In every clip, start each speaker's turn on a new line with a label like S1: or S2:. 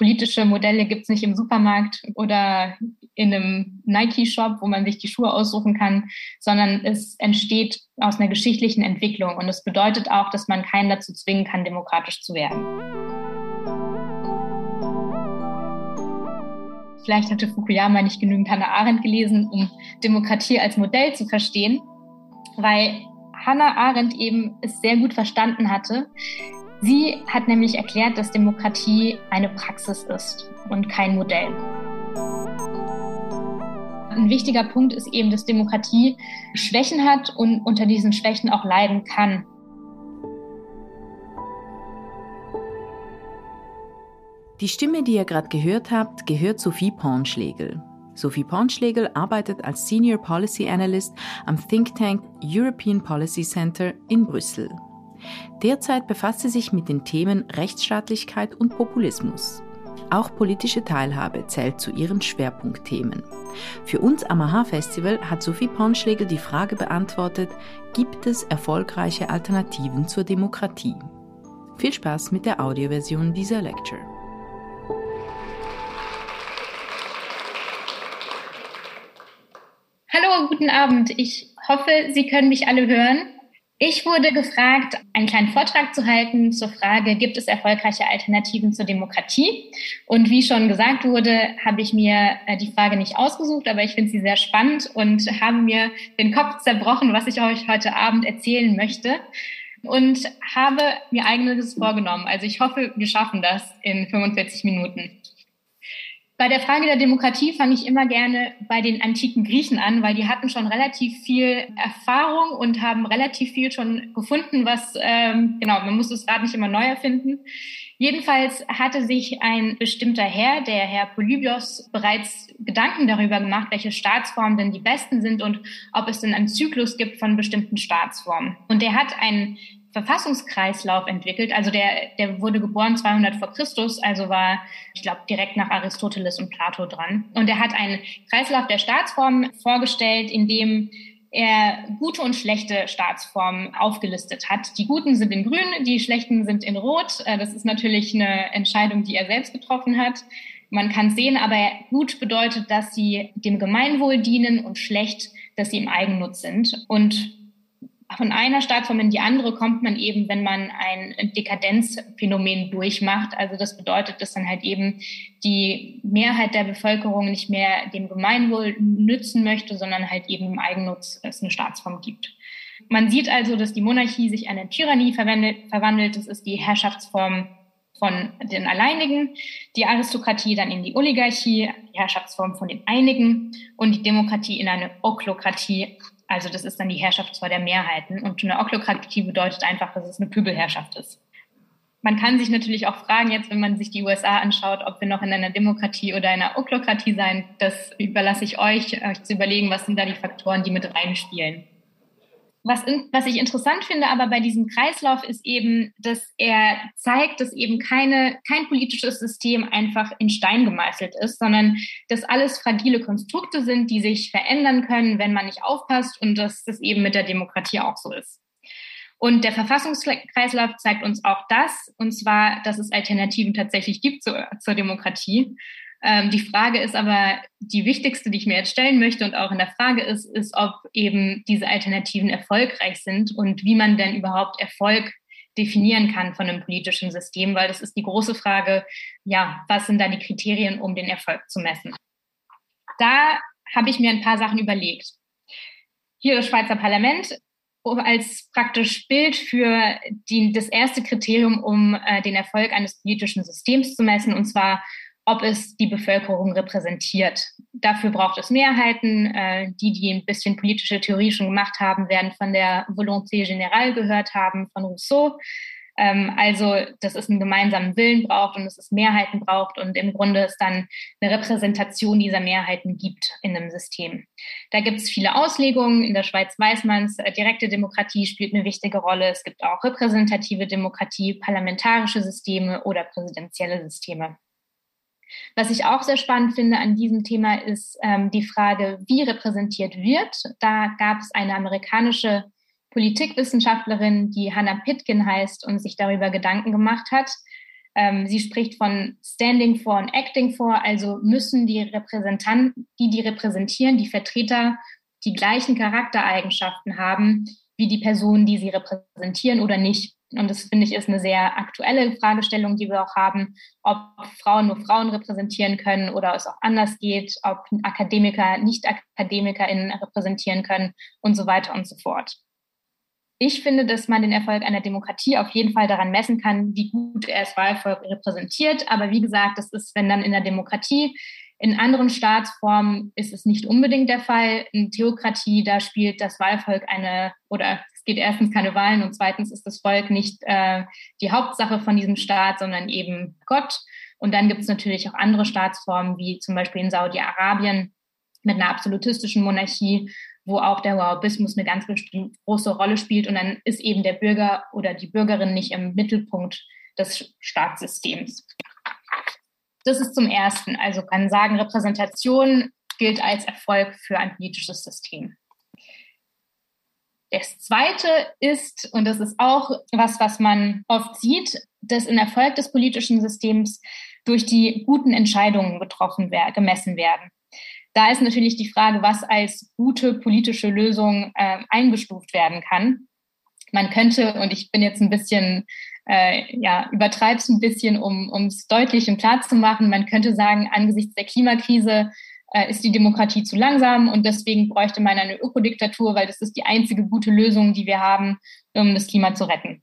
S1: politische Modelle gibt es nicht im Supermarkt oder in einem Nike-Shop, wo man sich die Schuhe aussuchen kann, sondern es entsteht aus einer geschichtlichen Entwicklung. Und es bedeutet auch, dass man keinen dazu zwingen kann, demokratisch zu werden. Vielleicht hatte Fukuyama nicht genügend Hannah Arendt gelesen, um Demokratie als Modell zu verstehen, weil Hannah Arendt eben es sehr gut verstanden hatte. Sie hat nämlich erklärt, dass Demokratie eine Praxis ist und kein Modell. Ein wichtiger Punkt ist eben, dass Demokratie Schwächen hat und unter diesen Schwächen auch leiden kann.
S2: Die Stimme, die ihr gerade gehört habt, gehört Sophie Pornschlegel. Sophie Pornschlegel arbeitet als Senior Policy Analyst am Think Tank European Policy Center in Brüssel. Derzeit befasst sie sich mit den Themen Rechtsstaatlichkeit und Populismus. Auch politische Teilhabe zählt zu ihren Schwerpunktthemen. Für uns am AHA-Festival hat Sophie Pornschlegel die Frage beantwortet, gibt es erfolgreiche Alternativen zur Demokratie? Viel Spaß mit der Audioversion dieser Lecture.
S1: Hallo, guten Abend. Ich hoffe, Sie können mich alle hören. Ich wurde gefragt, einen kleinen Vortrag zu halten zur Frage, gibt es erfolgreiche Alternativen zur Demokratie? Und wie schon gesagt wurde, habe ich mir äh, die Frage nicht ausgesucht, aber ich finde sie sehr spannend und habe mir den Kopf zerbrochen, was ich euch heute Abend erzählen möchte. Und habe mir eigenes vorgenommen. Also ich hoffe, wir schaffen das in 45 Minuten. Bei der Frage der Demokratie fange ich immer gerne bei den antiken Griechen an, weil die hatten schon relativ viel Erfahrung und haben relativ viel schon gefunden, was, ähm, genau, man muss das Rad nicht immer neu erfinden. Jedenfalls hatte sich ein bestimmter Herr, der Herr Polybios, bereits Gedanken darüber gemacht, welche Staatsformen denn die besten sind und ob es denn einen Zyklus gibt von bestimmten Staatsformen. Und er hat einen Verfassungskreislauf entwickelt. Also der, der wurde geboren 200 vor Christus, also war, ich glaube, direkt nach Aristoteles und Plato dran. Und er hat einen Kreislauf der Staatsformen vorgestellt, in dem er gute und schlechte Staatsformen aufgelistet hat. Die guten sind in grün, die schlechten sind in rot. Äh, das ist natürlich eine Entscheidung, die er selbst getroffen hat. Man kann sehen, aber gut bedeutet, dass sie dem Gemeinwohl dienen und schlecht, dass sie im Eigennutz sind. Und von einer Staatsform in die andere kommt man eben, wenn man ein Dekadenzphänomen durchmacht. Also das bedeutet, dass dann halt eben die Mehrheit der Bevölkerung nicht mehr dem Gemeinwohl nützen möchte, sondern halt eben im Eigennutz es eine Staatsform gibt. Man sieht also, dass die Monarchie sich in eine Tyrannie verwandelt. Das ist die Herrschaftsform von den Alleinigen, die Aristokratie dann in die Oligarchie, die Herrschaftsform von den Einigen und die Demokratie in eine Oklokratie, also das ist dann die Herrschaft zwar der Mehrheiten. Und eine Oklokratie bedeutet einfach, dass es eine Pöbelherrschaft ist. Man kann sich natürlich auch fragen, jetzt wenn man sich die USA anschaut, ob wir noch in einer Demokratie oder einer Oklokratie sein. Das überlasse ich euch, euch zu überlegen, was sind da die Faktoren, die mit reinspielen. Was, in, was ich interessant finde aber bei diesem Kreislauf ist eben, dass er zeigt, dass eben keine, kein politisches System einfach in Stein gemeißelt ist, sondern dass alles fragile Konstrukte sind, die sich verändern können, wenn man nicht aufpasst und dass das eben mit der Demokratie auch so ist. Und der Verfassungskreislauf zeigt uns auch das, und zwar, dass es Alternativen tatsächlich gibt zur, zur Demokratie ähm, die Frage ist aber die wichtigste, die ich mir jetzt stellen möchte und auch in der Frage ist, ist, ob eben diese Alternativen erfolgreich sind und wie man denn überhaupt Erfolg definieren kann von einem politischen System, weil das ist die große Frage, ja, was sind da die Kriterien, um den Erfolg zu messen? Da habe ich mir ein paar Sachen überlegt. Hier das Schweizer Parlament als praktisch Bild für die, das erste Kriterium, um äh, den Erfolg eines politischen Systems zu messen, und zwar ob es die Bevölkerung repräsentiert. Dafür braucht es Mehrheiten. Äh, die, die ein bisschen politische Theorie schon gemacht haben, werden von der Volonté générale gehört haben, von Rousseau. Ähm, also, dass es einen gemeinsamen Willen braucht und dass es Mehrheiten braucht und im Grunde es dann eine Repräsentation dieser Mehrheiten gibt in einem System. Da gibt es viele Auslegungen. In der Schweiz weiß man es, äh, direkte Demokratie spielt eine wichtige Rolle. Es gibt auch repräsentative Demokratie, parlamentarische Systeme oder präsidentielle Systeme. Was ich auch sehr spannend finde an diesem Thema ist ähm, die Frage, wie repräsentiert wird. Da gab es eine amerikanische Politikwissenschaftlerin, die Hannah Pitkin heißt und sich darüber Gedanken gemacht hat. Ähm, sie spricht von Standing for und Acting for, also müssen die Repräsentanten, die die repräsentieren, die Vertreter, die gleichen Charaktereigenschaften haben wie die Personen, die sie repräsentieren oder nicht. Und das finde ich ist eine sehr aktuelle Fragestellung, die wir auch haben, ob Frauen nur Frauen repräsentieren können oder es auch anders geht, ob Akademiker Nicht-AkademikerInnen repräsentieren können und so weiter und so fort. Ich finde, dass man den Erfolg einer Demokratie auf jeden Fall daran messen kann, wie gut er das Wahlvolk repräsentiert. Aber wie gesagt, das ist, wenn dann in der Demokratie in anderen Staatsformen ist es nicht unbedingt der Fall. In Theokratie, da spielt das Wahlvolk eine, oder es geht erstens keine Wahlen und zweitens ist das Volk nicht äh, die Hauptsache von diesem Staat, sondern eben Gott. Und dann gibt es natürlich auch andere Staatsformen, wie zum Beispiel in Saudi-Arabien mit einer absolutistischen Monarchie, wo auch der Wahhabismus eine ganz große Rolle spielt. Und dann ist eben der Bürger oder die Bürgerin nicht im Mittelpunkt des Staatssystems. Das ist zum Ersten. Also kann sagen, Repräsentation gilt als Erfolg für ein politisches System. Das Zweite ist, und das ist auch was, was man oft sieht, dass ein Erfolg des politischen Systems durch die guten Entscheidungen getroffen werden, gemessen werden. Da ist natürlich die Frage, was als gute politische Lösung äh, eingestuft werden kann. Man könnte, und ich bin jetzt ein bisschen äh, ja, übertreibt es ein bisschen, um es deutlich und klar zu machen. Man könnte sagen, angesichts der Klimakrise ist die Demokratie zu langsam und deswegen bräuchte man eine Ökodiktatur, weil das ist die einzige gute Lösung, die wir haben, um das Klima zu retten.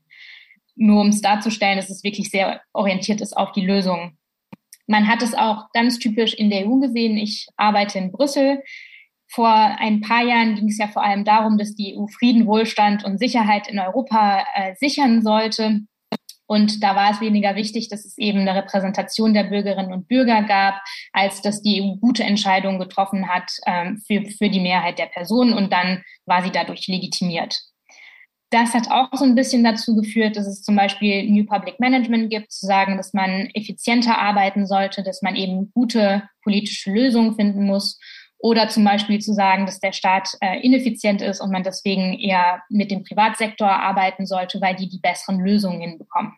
S1: Nur um es darzustellen, dass es wirklich sehr orientiert ist auf die Lösung. Man hat es auch ganz typisch in der EU gesehen. Ich arbeite in Brüssel. Vor ein paar Jahren ging es ja vor allem darum, dass die EU Frieden, Wohlstand und Sicherheit in Europa äh, sichern sollte. Und da war es weniger wichtig, dass es eben eine Repräsentation der Bürgerinnen und Bürger gab, als dass die EU gute Entscheidungen getroffen hat ähm, für, für die Mehrheit der Personen und dann war sie dadurch legitimiert. Das hat auch so ein bisschen dazu geführt, dass es zum Beispiel New Public Management gibt, zu sagen, dass man effizienter arbeiten sollte, dass man eben gute politische Lösungen finden muss oder zum Beispiel zu sagen, dass der Staat äh, ineffizient ist und man deswegen eher mit dem Privatsektor arbeiten sollte, weil die die besseren Lösungen hinbekommen.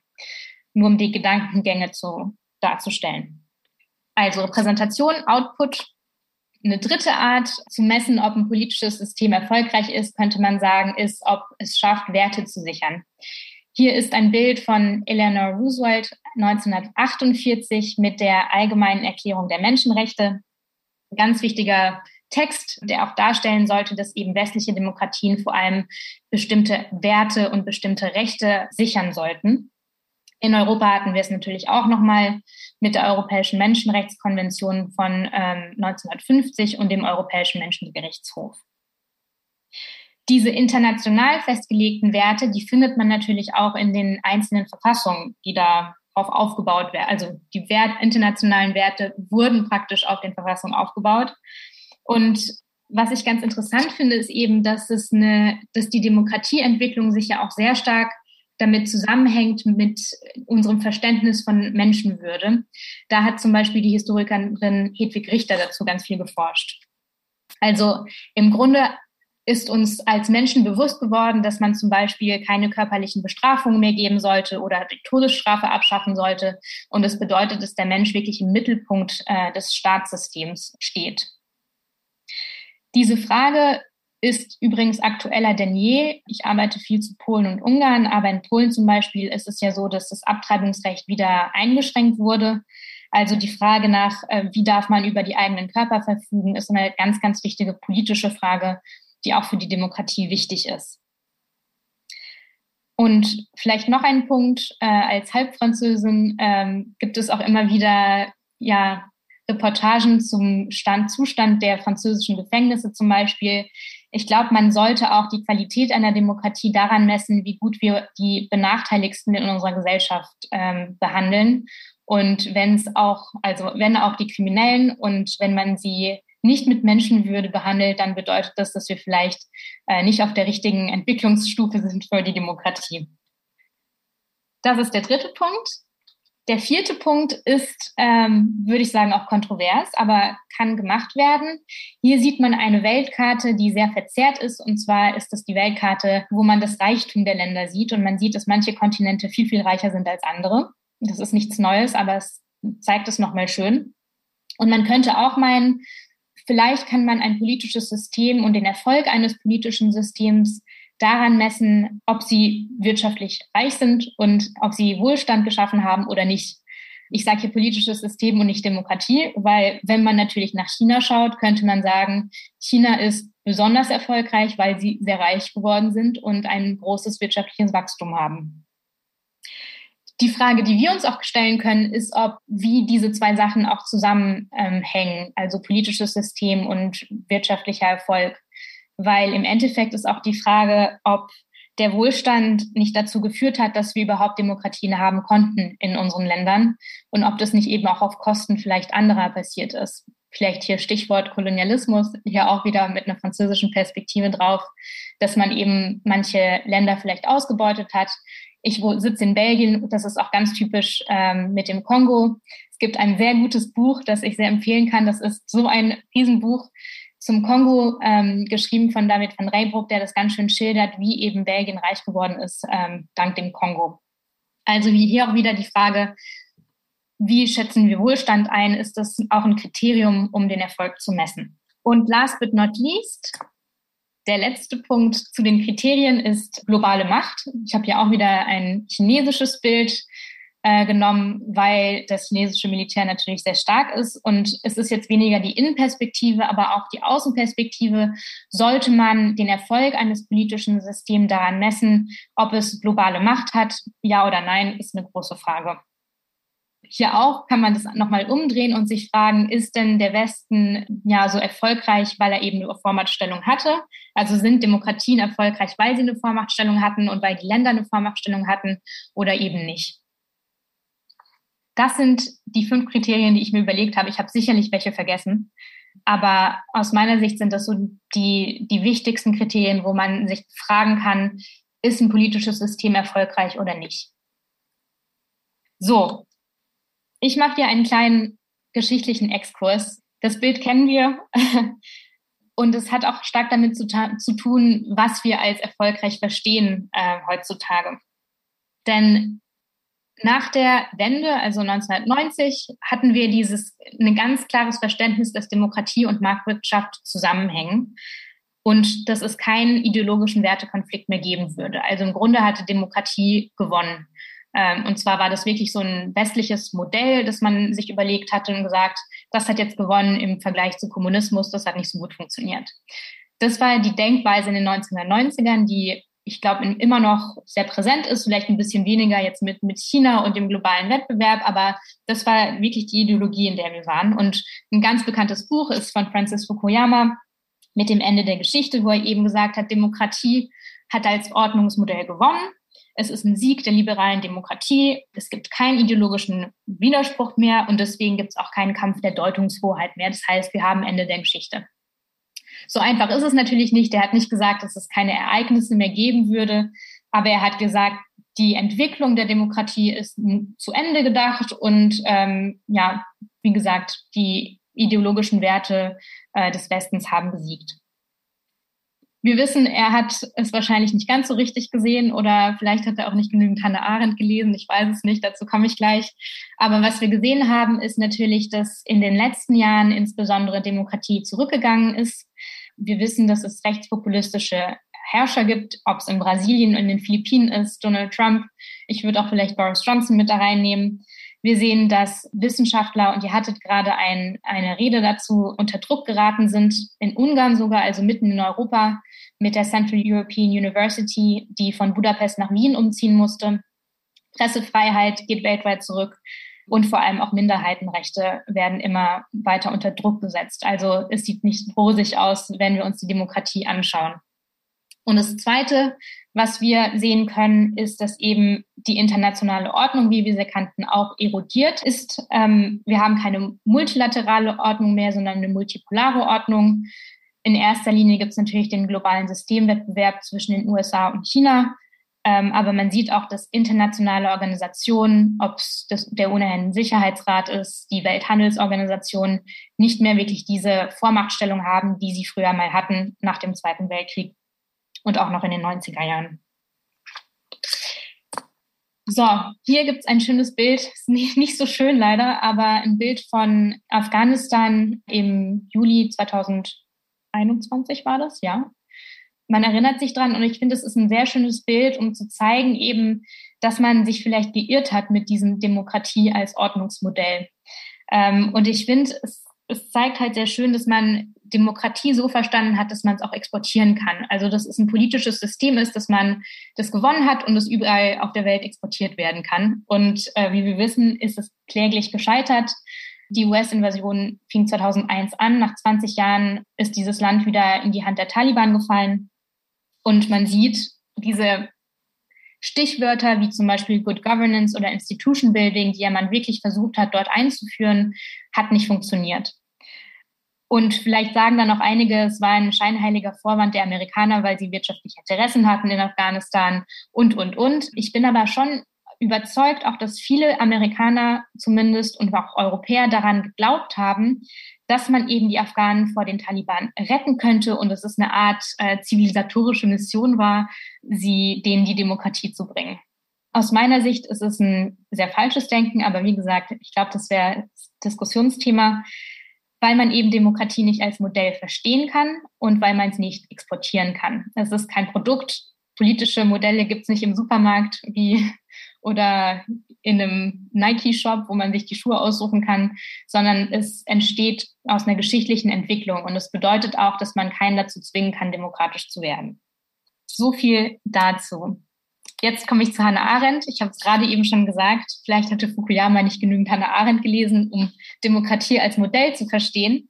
S1: Nur um die Gedankengänge zu, darzustellen. Also Repräsentation, Output. Eine dritte Art zu messen, ob ein politisches System erfolgreich ist, könnte man sagen, ist, ob es schafft, Werte zu sichern. Hier ist ein Bild von Eleanor Roosevelt 1948 mit der Allgemeinen Erklärung der Menschenrechte ganz wichtiger Text, der auch darstellen sollte, dass eben westliche Demokratien vor allem bestimmte Werte und bestimmte Rechte sichern sollten. In Europa hatten wir es natürlich auch nochmal mit der Europäischen Menschenrechtskonvention von ähm, 1950 und dem Europäischen Menschengerichtshof. Diese international festgelegten Werte, die findet man natürlich auch in den einzelnen Verfassungen, die da darauf aufgebaut werden. Also die Wert, internationalen Werte wurden praktisch auf den Verfassungen aufgebaut. Und was ich ganz interessant finde, ist eben, dass es eine, dass die Demokratieentwicklung sich ja auch sehr stark damit zusammenhängt mit unserem Verständnis von Menschenwürde. Da hat zum Beispiel die Historikerin Hedwig Richter dazu ganz viel geforscht. Also im Grunde ist uns als Menschen bewusst geworden, dass man zum Beispiel keine körperlichen Bestrafungen mehr geben sollte oder die Todesstrafe abschaffen sollte. Und das bedeutet, dass der Mensch wirklich im Mittelpunkt äh, des Staatssystems steht. Diese Frage ist übrigens aktueller denn je. Ich arbeite viel zu Polen und Ungarn, aber in Polen zum Beispiel ist es ja so, dass das Abtreibungsrecht wieder eingeschränkt wurde. Also die Frage nach, äh, wie darf man über die eigenen Körper verfügen, ist eine ganz, ganz wichtige politische Frage, die auch für die Demokratie wichtig ist. Und vielleicht noch ein Punkt, äh, als Halbfranzösin ähm, gibt es auch immer wieder ja, Reportagen zum Stand, Zustand der französischen Gefängnisse zum Beispiel. Ich glaube, man sollte auch die Qualität einer Demokratie daran messen, wie gut wir die Benachteiligsten in unserer Gesellschaft ähm, behandeln. Und wenn es auch, also wenn auch die Kriminellen und wenn man sie nicht mit Menschenwürde behandelt, dann bedeutet das, dass wir vielleicht äh, nicht auf der richtigen Entwicklungsstufe sind für die Demokratie. Das ist der dritte Punkt. Der vierte Punkt ist, ähm, würde ich sagen, auch kontrovers, aber kann gemacht werden. Hier sieht man eine Weltkarte, die sehr verzerrt ist. Und zwar ist das die Weltkarte, wo man das Reichtum der Länder sieht. Und man sieht, dass manche Kontinente viel, viel reicher sind als andere. Das ist nichts Neues, aber es zeigt es nochmal schön. Und man könnte auch meinen, vielleicht kann man ein politisches System und den Erfolg eines politischen Systems daran messen, ob sie wirtschaftlich reich sind und ob sie Wohlstand geschaffen haben oder nicht. Ich sage hier politisches System und nicht Demokratie, weil wenn man natürlich nach China schaut, könnte man sagen, China ist besonders erfolgreich, weil sie sehr reich geworden sind und ein großes wirtschaftliches Wachstum haben. Die Frage, die wir uns auch stellen können, ist, ob wie diese zwei Sachen auch zusammenhängen, also politisches System und wirtschaftlicher Erfolg. Weil im Endeffekt ist auch die Frage, ob der Wohlstand nicht dazu geführt hat, dass wir überhaupt Demokratien haben konnten in unseren Ländern und ob das nicht eben auch auf Kosten vielleicht anderer passiert ist. Vielleicht hier Stichwort Kolonialismus, hier auch wieder mit einer französischen Perspektive drauf, dass man eben manche Länder vielleicht ausgebeutet hat. Ich sitze in Belgien, das ist auch ganz typisch ähm, mit dem Kongo. Es gibt ein sehr gutes Buch, das ich sehr empfehlen kann. Das ist so ein Riesenbuch zum Kongo, ähm, geschrieben von David van Reybruck, der das ganz schön schildert, wie eben Belgien reich geworden ist ähm, dank dem Kongo. Also wie hier auch wieder die Frage, wie schätzen wir Wohlstand ein? Ist das auch ein Kriterium, um den Erfolg zu messen? Und last but not least, der letzte Punkt zu den Kriterien ist globale Macht. Ich habe ja auch wieder ein chinesisches Bild äh, genommen, weil das chinesische Militär natürlich sehr stark ist. Und es ist jetzt weniger die Innenperspektive, aber auch die Außenperspektive. Sollte man den Erfolg eines politischen Systems daran messen, ob es globale Macht hat, ja oder nein, ist eine große Frage. Hier auch kann man das nochmal umdrehen und sich fragen, ist denn der Westen ja so erfolgreich, weil er eben eine Vormachtstellung hatte? Also sind Demokratien erfolgreich, weil sie eine Vormachtstellung hatten und weil die Länder eine Vormachtstellung hatten oder eben nicht? Das sind die fünf Kriterien, die ich mir überlegt habe. Ich habe sicherlich welche vergessen. Aber aus meiner Sicht sind das so die, die wichtigsten Kriterien, wo man sich fragen kann, ist ein politisches System erfolgreich oder nicht? So, ich mache dir einen kleinen geschichtlichen Exkurs. Das Bild kennen wir. Und es hat auch stark damit zu, zu tun, was wir als erfolgreich verstehen äh, heutzutage. Denn nach der Wende, also 1990, hatten wir dieses ein ganz klares Verständnis, dass Demokratie und Marktwirtschaft zusammenhängen und dass es keinen ideologischen Wertekonflikt mehr geben würde. Also im Grunde hatte Demokratie gewonnen. Ähm, und zwar war das wirklich so ein westliches Modell, das man sich überlegt hatte und gesagt, das hat jetzt gewonnen im Vergleich zu Kommunismus, das hat nicht so gut funktioniert. Das war die Denkweise in den 1990ern, die ich glaube, immer noch sehr präsent ist, vielleicht ein bisschen weniger jetzt mit, mit China und dem globalen Wettbewerb, aber das war wirklich die Ideologie, in der wir waren. Und ein ganz bekanntes Buch ist von Francis Fukuyama mit dem Ende der Geschichte, wo er eben gesagt hat, Demokratie hat als Ordnungsmodell gewonnen. Es ist ein Sieg der liberalen Demokratie. Es gibt keinen ideologischen Widerspruch mehr und deswegen gibt es auch keinen Kampf der Deutungshoheit mehr. Das heißt, wir haben Ende der Geschichte. So einfach ist es natürlich nicht. Er hat nicht gesagt, dass es keine Ereignisse mehr geben würde, aber er hat gesagt, die Entwicklung der Demokratie ist zu Ende gedacht und ähm, ja, wie gesagt, die ideologischen Werte äh, des Westens haben gesiegt. Wir wissen, er hat es wahrscheinlich nicht ganz so richtig gesehen oder vielleicht hat er auch nicht genügend Hannah Arendt gelesen. Ich weiß es nicht, dazu komme ich gleich. Aber was wir gesehen haben, ist natürlich, dass in den letzten Jahren insbesondere Demokratie zurückgegangen ist. Wir wissen, dass es rechtspopulistische Herrscher gibt, ob es in Brasilien und in den Philippinen ist, Donald Trump. Ich würde auch vielleicht Boris Johnson mit da reinnehmen. Wir sehen, dass Wissenschaftler, und ihr hattet gerade ein, eine Rede dazu, unter Druck geraten sind, in Ungarn sogar, also mitten in Europa, mit der Central European University, die von Budapest nach Wien umziehen musste. Pressefreiheit geht weltweit zurück und vor allem auch Minderheitenrechte werden immer weiter unter Druck gesetzt. Also es sieht nicht rosig aus, wenn wir uns die Demokratie anschauen. Und das Zweite, was wir sehen können, ist, dass eben die internationale Ordnung, wie wir sie kannten, auch erodiert ist. Ähm, wir haben keine multilaterale Ordnung mehr, sondern eine multipolare Ordnung. In erster Linie gibt es natürlich den globalen Systemwettbewerb zwischen den USA und China. Ähm, aber man sieht auch, dass internationale Organisationen, ob es der UNO-Sicherheitsrat ist, die Welthandelsorganisation, nicht mehr wirklich diese Vormachtstellung haben, die sie früher mal hatten nach dem Zweiten Weltkrieg und auch noch in den 90er Jahren. So, hier gibt es ein schönes Bild, ist nicht, nicht so schön leider, aber ein Bild von Afghanistan im Juli 2021 war das, ja. Man erinnert sich dran und ich finde, es ist ein sehr schönes Bild, um zu zeigen eben, dass man sich vielleicht geirrt hat mit diesem Demokratie als Ordnungsmodell. Ähm, und ich finde, es, es zeigt halt sehr schön, dass man Demokratie so verstanden hat, dass man es auch exportieren kann. Also dass es ein politisches System ist, dass man das gewonnen hat und es überall auf der Welt exportiert werden kann. Und äh, wie wir wissen, ist es kläglich gescheitert. Die US-Invasion fing 2001 an. Nach 20 Jahren ist dieses Land wieder in die Hand der Taliban gefallen. Und man sieht diese Stichwörter wie zum Beispiel Good Governance oder Institution Building, die ja man wirklich versucht hat, dort einzuführen, hat nicht funktioniert. Und vielleicht sagen dann noch einige, es war ein scheinheiliger Vorwand der Amerikaner, weil sie wirtschaftliche Interessen hatten in Afghanistan und, und, und. Ich bin aber schon überzeugt, auch dass viele Amerikaner zumindest und auch Europäer daran geglaubt haben, dass man eben die Afghanen vor den Taliban retten könnte und dass es eine Art äh, zivilisatorische Mission war, sie denen die Demokratie zu bringen. Aus meiner Sicht ist es ein sehr falsches Denken, aber wie gesagt, ich glaube, das wäre Diskussionsthema weil man eben Demokratie nicht als Modell verstehen kann und weil man es nicht exportieren kann. Es ist kein Produkt. Politische Modelle gibt es nicht im Supermarkt wie oder in einem Nike-Shop, wo man sich die Schuhe aussuchen kann, sondern es entsteht aus einer geschichtlichen Entwicklung. Und es bedeutet auch, dass man keinen dazu zwingen kann, demokratisch zu werden. So viel dazu. Jetzt komme ich zu Hannah Arendt. Ich habe es gerade eben schon gesagt, vielleicht hatte Fukuyama nicht genügend Hannah Arendt gelesen, um Demokratie als Modell zu verstehen,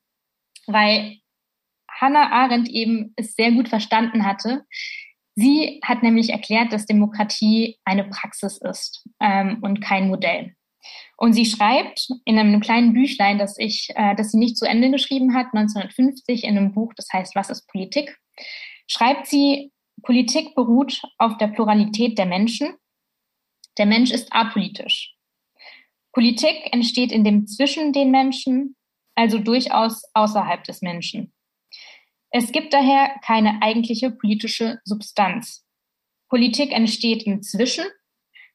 S1: weil Hannah Arendt eben es sehr gut verstanden hatte. Sie hat nämlich erklärt, dass Demokratie eine Praxis ist ähm, und kein Modell. Und sie schreibt in einem kleinen Büchlein, das ich, äh, das sie nicht zu Ende geschrieben hat, 1950 in einem Buch, das heißt Was ist Politik, schreibt sie, Politik beruht auf der Pluralität der Menschen. Der Mensch ist apolitisch. Politik entsteht in dem zwischen den Menschen, also durchaus außerhalb des Menschen. Es gibt daher keine eigentliche politische Substanz. Politik entsteht im Zwischen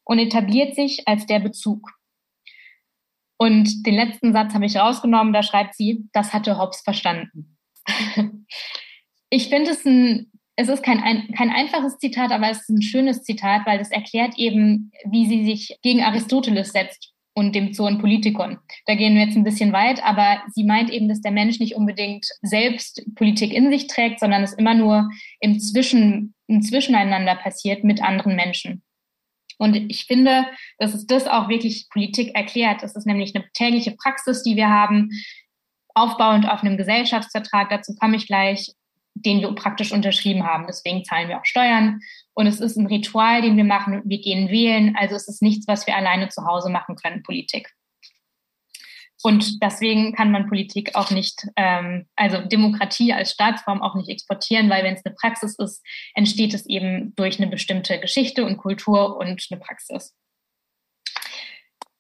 S1: und etabliert sich als der Bezug. Und den letzten Satz habe ich rausgenommen, da schreibt sie, das hatte Hobbes verstanden. ich finde es ein es ist kein, ein, kein einfaches Zitat, aber es ist ein schönes Zitat, weil es erklärt eben, wie sie sich gegen Aristoteles setzt und dem Zoon Politikon. Da gehen wir jetzt ein bisschen weit, aber sie meint eben, dass der Mensch nicht unbedingt selbst Politik in sich trägt, sondern es immer nur im Zwischen, im Zwischeneinander passiert mit anderen Menschen. Und ich finde, dass es das auch wirklich Politik erklärt. Das ist nämlich eine tägliche Praxis, die wir haben, aufbauend auf einem Gesellschaftsvertrag. Dazu komme ich gleich den wir praktisch unterschrieben haben. Deswegen zahlen wir auch Steuern. Und es ist ein Ritual, den wir machen. Wir gehen wählen. Also es ist nichts, was wir alleine zu Hause machen können, Politik. Und deswegen kann man Politik auch nicht, ähm, also Demokratie als Staatsform auch nicht exportieren, weil wenn es eine Praxis ist, entsteht es eben durch eine bestimmte Geschichte und Kultur und eine Praxis.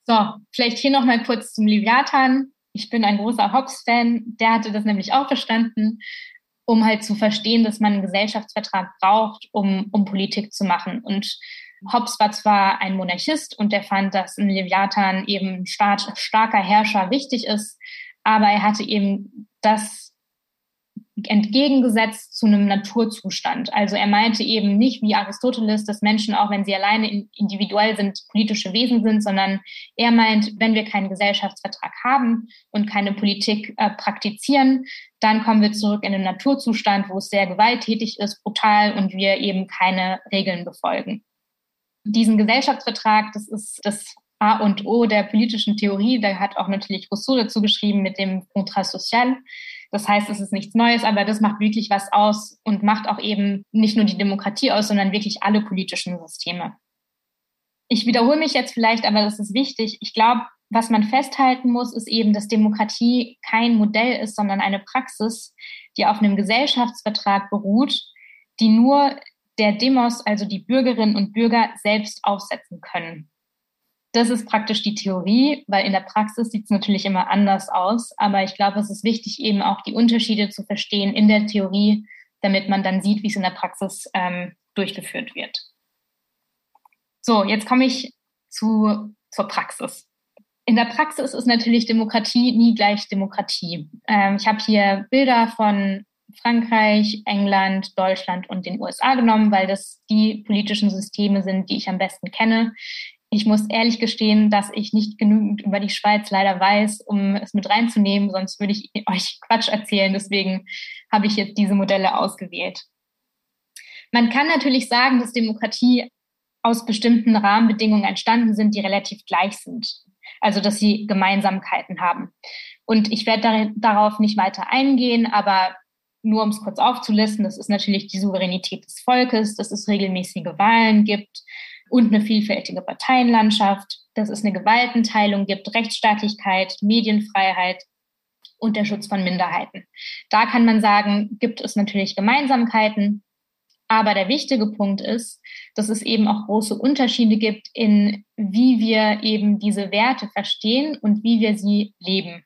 S1: So, vielleicht hier nochmal kurz zum Leviathan. Ich bin ein großer Hobbes-Fan. Der hatte das nämlich auch verstanden um halt zu verstehen, dass man einen Gesellschaftsvertrag braucht, um, um Politik zu machen. Und Hobbes war zwar ein Monarchist und der fand, dass ein Leviathan eben Staat, starker Herrscher wichtig ist, aber er hatte eben das entgegengesetzt zu einem Naturzustand. Also er meinte eben nicht wie Aristoteles, dass Menschen, auch wenn sie alleine individuell sind, politische Wesen sind, sondern er meint, wenn wir keinen Gesellschaftsvertrag haben und keine Politik äh, praktizieren, dann kommen wir zurück in den Naturzustand, wo es sehr gewalttätig ist, brutal und wir eben keine Regeln befolgen. Diesen Gesellschaftsvertrag, das ist das A und O der politischen Theorie. Da hat auch natürlich Rousseau dazu geschrieben mit dem Contrat social. Das heißt, es ist nichts Neues, aber das macht wirklich was aus und macht auch eben nicht nur die Demokratie aus, sondern wirklich alle politischen Systeme. Ich wiederhole mich jetzt vielleicht, aber das ist wichtig. Ich glaube, was man festhalten muss, ist eben, dass Demokratie kein Modell ist, sondern eine Praxis, die auf einem Gesellschaftsvertrag beruht, die nur der Demos, also die Bürgerinnen und Bürger selbst aufsetzen können. Das ist praktisch die Theorie, weil in der Praxis sieht es natürlich immer anders aus. Aber ich glaube, es ist wichtig, eben auch die Unterschiede zu verstehen in der Theorie, damit man dann sieht, wie es in der Praxis ähm, durchgeführt wird. So, jetzt komme ich zu, zur Praxis. In der Praxis ist natürlich Demokratie nie gleich Demokratie. Ähm, ich habe hier Bilder von Frankreich, England, Deutschland und den USA genommen, weil das die politischen Systeme sind, die ich am besten kenne. Ich muss ehrlich gestehen, dass ich nicht genügend über die Schweiz leider weiß, um es mit reinzunehmen, sonst würde ich euch Quatsch erzählen. Deswegen habe ich jetzt diese Modelle ausgewählt. Man kann natürlich sagen, dass Demokratie aus bestimmten Rahmenbedingungen entstanden sind, die relativ gleich sind. Also, dass sie Gemeinsamkeiten haben. Und ich werde darauf nicht weiter eingehen, aber nur um es kurz aufzulisten, das ist natürlich die Souveränität des Volkes, dass es regelmäßige Wahlen gibt und eine vielfältige Parteienlandschaft, dass es eine Gewaltenteilung gibt, Rechtsstaatlichkeit, Medienfreiheit und der Schutz von Minderheiten. Da kann man sagen, gibt es natürlich Gemeinsamkeiten, aber der wichtige Punkt ist, dass es eben auch große Unterschiede gibt in, wie wir eben diese Werte verstehen und wie wir sie leben.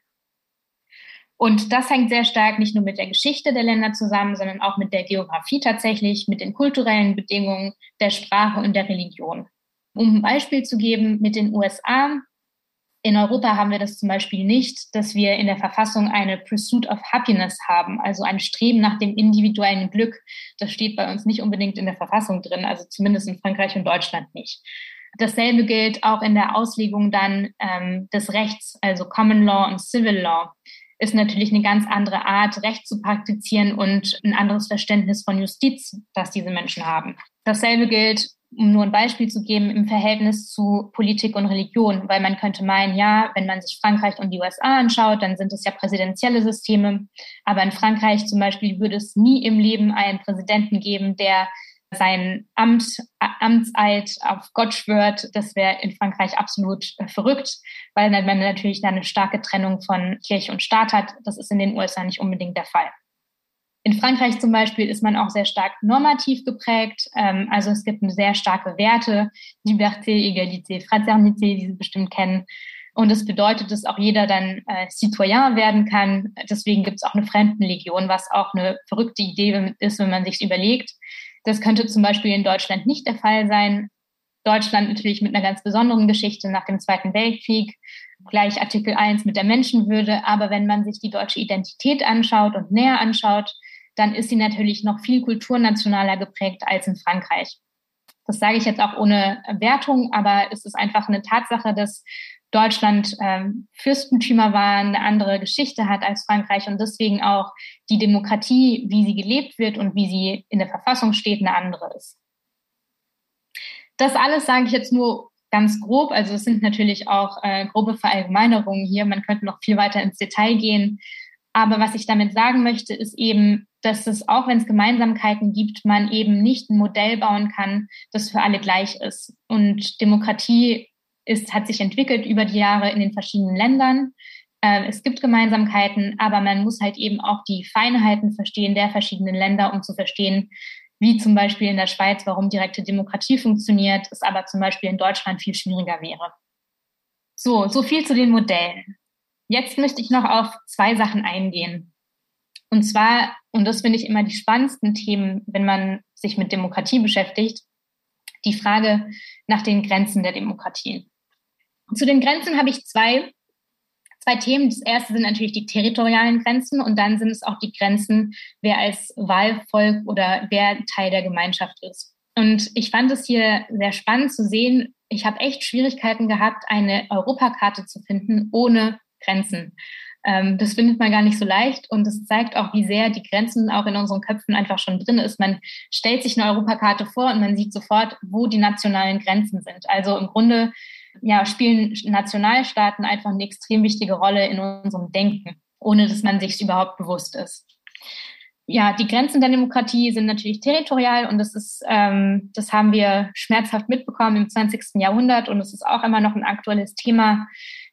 S1: Und das hängt sehr stark nicht nur mit der Geschichte der Länder zusammen, sondern auch mit der Geografie tatsächlich, mit den kulturellen Bedingungen, der Sprache und der Religion. Um ein Beispiel zu geben, mit den USA. In Europa haben wir das zum Beispiel nicht, dass wir in der Verfassung eine Pursuit of Happiness haben, also ein Streben nach dem individuellen Glück. Das steht bei uns nicht unbedingt in der Verfassung drin, also zumindest in Frankreich und Deutschland nicht. Dasselbe gilt auch in der Auslegung dann ähm, des Rechts, also Common Law und Civil Law ist natürlich eine ganz andere Art, Recht zu praktizieren und ein anderes Verständnis von Justiz, das diese Menschen haben. Dasselbe gilt, um nur ein Beispiel zu geben, im Verhältnis zu Politik und Religion, weil man könnte meinen, ja, wenn man sich Frankreich und die USA anschaut, dann sind es ja präsidentielle Systeme. Aber in Frankreich zum Beispiel würde es nie im Leben einen Präsidenten geben, der sein Amt, Amtseid auf Gott schwört, das wäre in Frankreich absolut äh, verrückt, weil man natürlich eine starke Trennung von Kirche und Staat hat. Das ist in den USA nicht unbedingt der Fall. In Frankreich zum Beispiel ist man auch sehr stark normativ geprägt. Ähm, also es gibt sehr starke Werte, Liberté, Egalité, Fraternité, die Sie bestimmt kennen. Und das bedeutet, dass auch jeder dann äh, Citoyen werden kann. Deswegen gibt es auch eine Fremdenlegion, was auch eine verrückte Idee ist, wenn man sich überlegt. Das könnte zum Beispiel in Deutschland nicht der Fall sein. Deutschland natürlich mit einer ganz besonderen Geschichte nach dem Zweiten Weltkrieg, gleich Artikel 1 mit der Menschenwürde. Aber wenn man sich die deutsche Identität anschaut und näher anschaut, dann ist sie natürlich noch viel kulturnationaler geprägt als in Frankreich. Das sage ich jetzt auch ohne Wertung, aber es ist einfach eine Tatsache, dass Deutschland ähm, Fürstentümer war, eine andere Geschichte hat als Frankreich und deswegen auch die Demokratie, wie sie gelebt wird und wie sie in der Verfassung steht, eine andere ist. Das alles sage ich jetzt nur ganz grob. Also es sind natürlich auch äh, grobe Verallgemeinerungen hier. Man könnte noch viel weiter ins Detail gehen. Aber was ich damit sagen möchte, ist eben, dass es, auch wenn es Gemeinsamkeiten gibt, man eben nicht ein Modell bauen kann, das für alle gleich ist. Und Demokratie ist, hat sich entwickelt über die Jahre in den verschiedenen Ländern. Äh, es gibt Gemeinsamkeiten, aber man muss halt eben auch die Feinheiten verstehen der verschiedenen Länder, um zu verstehen, wie zum Beispiel in der Schweiz, warum direkte Demokratie funktioniert, es aber zum Beispiel in Deutschland viel schwieriger wäre. So, so viel zu den Modellen. Jetzt möchte ich noch auf zwei Sachen eingehen. Und zwar, und das finde ich immer die spannendsten Themen, wenn man sich mit Demokratie beschäftigt, die Frage nach den Grenzen der Demokratie. Zu den Grenzen habe ich zwei, zwei Themen. Das erste sind natürlich die territorialen Grenzen und dann sind es auch die Grenzen, wer als Wahlvolk oder wer Teil der Gemeinschaft ist. Und ich fand es hier sehr spannend zu sehen. Ich habe echt Schwierigkeiten gehabt, eine Europakarte zu finden ohne Grenzen. Ähm, das findet man gar nicht so leicht und es zeigt auch, wie sehr die Grenzen auch in unseren Köpfen einfach schon drin ist. Man stellt sich eine Europakarte vor und man sieht sofort, wo die nationalen Grenzen sind. Also im Grunde ja, spielen Nationalstaaten einfach eine extrem wichtige Rolle in unserem Denken, ohne dass man sich überhaupt bewusst ist. Ja, die Grenzen der Demokratie sind natürlich territorial und das ist, ähm, das haben wir schmerzhaft mitbekommen im 20. Jahrhundert und es ist auch immer noch ein aktuelles Thema,